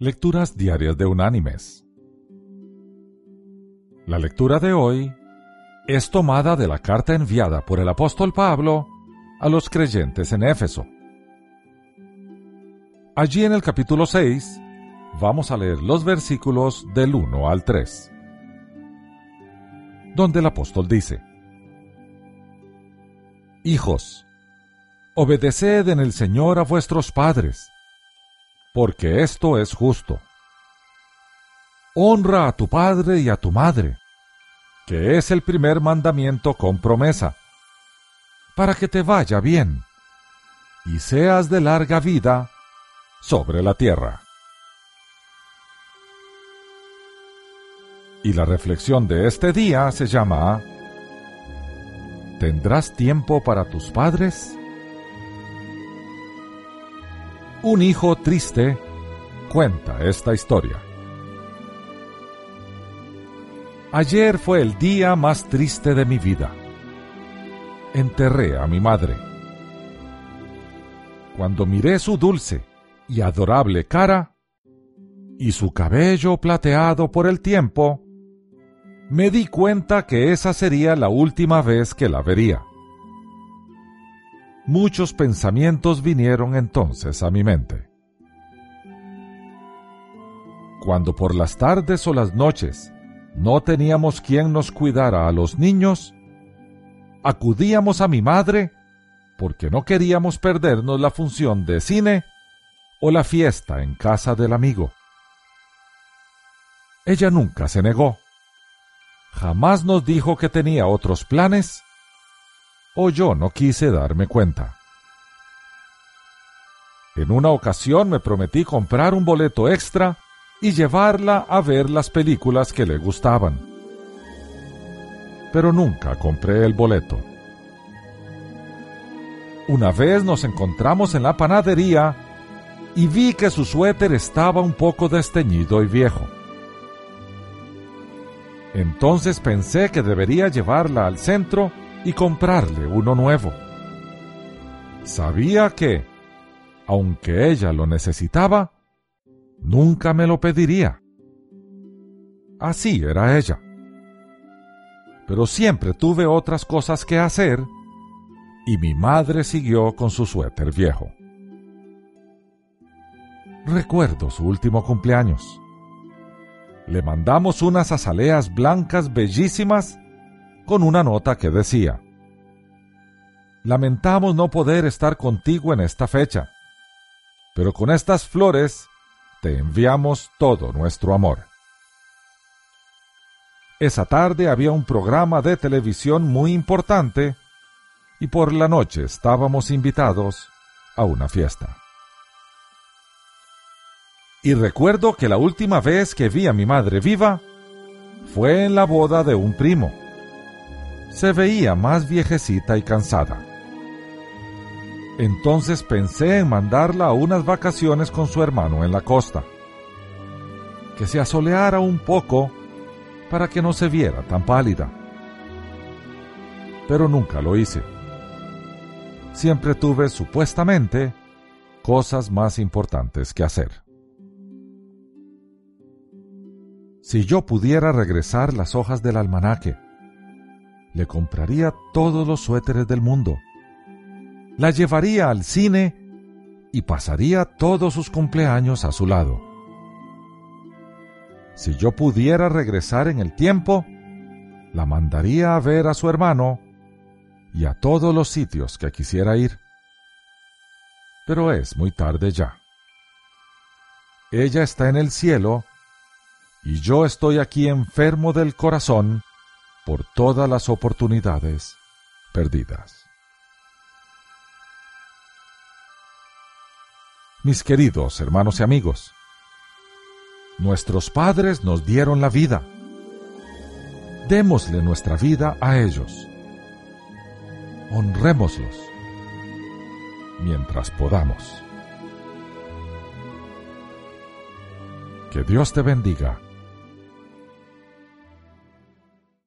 Lecturas Diarias de Unánimes. La lectura de hoy es tomada de la carta enviada por el apóstol Pablo a los creyentes en Éfeso. Allí en el capítulo 6 vamos a leer los versículos del 1 al 3, donde el apóstol dice, Hijos, obedeced en el Señor a vuestros padres, porque esto es justo. Honra a tu padre y a tu madre, que es el primer mandamiento con promesa, para que te vaya bien y seas de larga vida sobre la tierra. Y la reflexión de este día se llama ¿Tendrás tiempo para tus padres? Un hijo triste cuenta esta historia. Ayer fue el día más triste de mi vida. Enterré a mi madre. Cuando miré su dulce y adorable cara y su cabello plateado por el tiempo, me di cuenta que esa sería la última vez que la vería. Muchos pensamientos vinieron entonces a mi mente. Cuando por las tardes o las noches no teníamos quien nos cuidara a los niños, acudíamos a mi madre porque no queríamos perdernos la función de cine o la fiesta en casa del amigo. Ella nunca se negó. Jamás nos dijo que tenía otros planes o yo no quise darme cuenta. En una ocasión me prometí comprar un boleto extra y llevarla a ver las películas que le gustaban. Pero nunca compré el boleto. Una vez nos encontramos en la panadería y vi que su suéter estaba un poco desteñido y viejo. Entonces pensé que debería llevarla al centro y comprarle uno nuevo. Sabía que, aunque ella lo necesitaba, nunca me lo pediría. Así era ella. Pero siempre tuve otras cosas que hacer y mi madre siguió con su suéter viejo. Recuerdo su último cumpleaños. Le mandamos unas azaleas blancas bellísimas con una nota que decía, Lamentamos no poder estar contigo en esta fecha, pero con estas flores te enviamos todo nuestro amor. Esa tarde había un programa de televisión muy importante y por la noche estábamos invitados a una fiesta. Y recuerdo que la última vez que vi a mi madre viva fue en la boda de un primo se veía más viejecita y cansada. Entonces pensé en mandarla a unas vacaciones con su hermano en la costa, que se asoleara un poco para que no se viera tan pálida. Pero nunca lo hice. Siempre tuve supuestamente cosas más importantes que hacer. Si yo pudiera regresar las hojas del almanaque, le compraría todos los suéteres del mundo. La llevaría al cine y pasaría todos sus cumpleaños a su lado. Si yo pudiera regresar en el tiempo, la mandaría a ver a su hermano y a todos los sitios que quisiera ir. Pero es muy tarde ya. Ella está en el cielo y yo estoy aquí enfermo del corazón por todas las oportunidades perdidas. Mis queridos hermanos y amigos, nuestros padres nos dieron la vida. Démosle nuestra vida a ellos. Honrémoslos mientras podamos. Que Dios te bendiga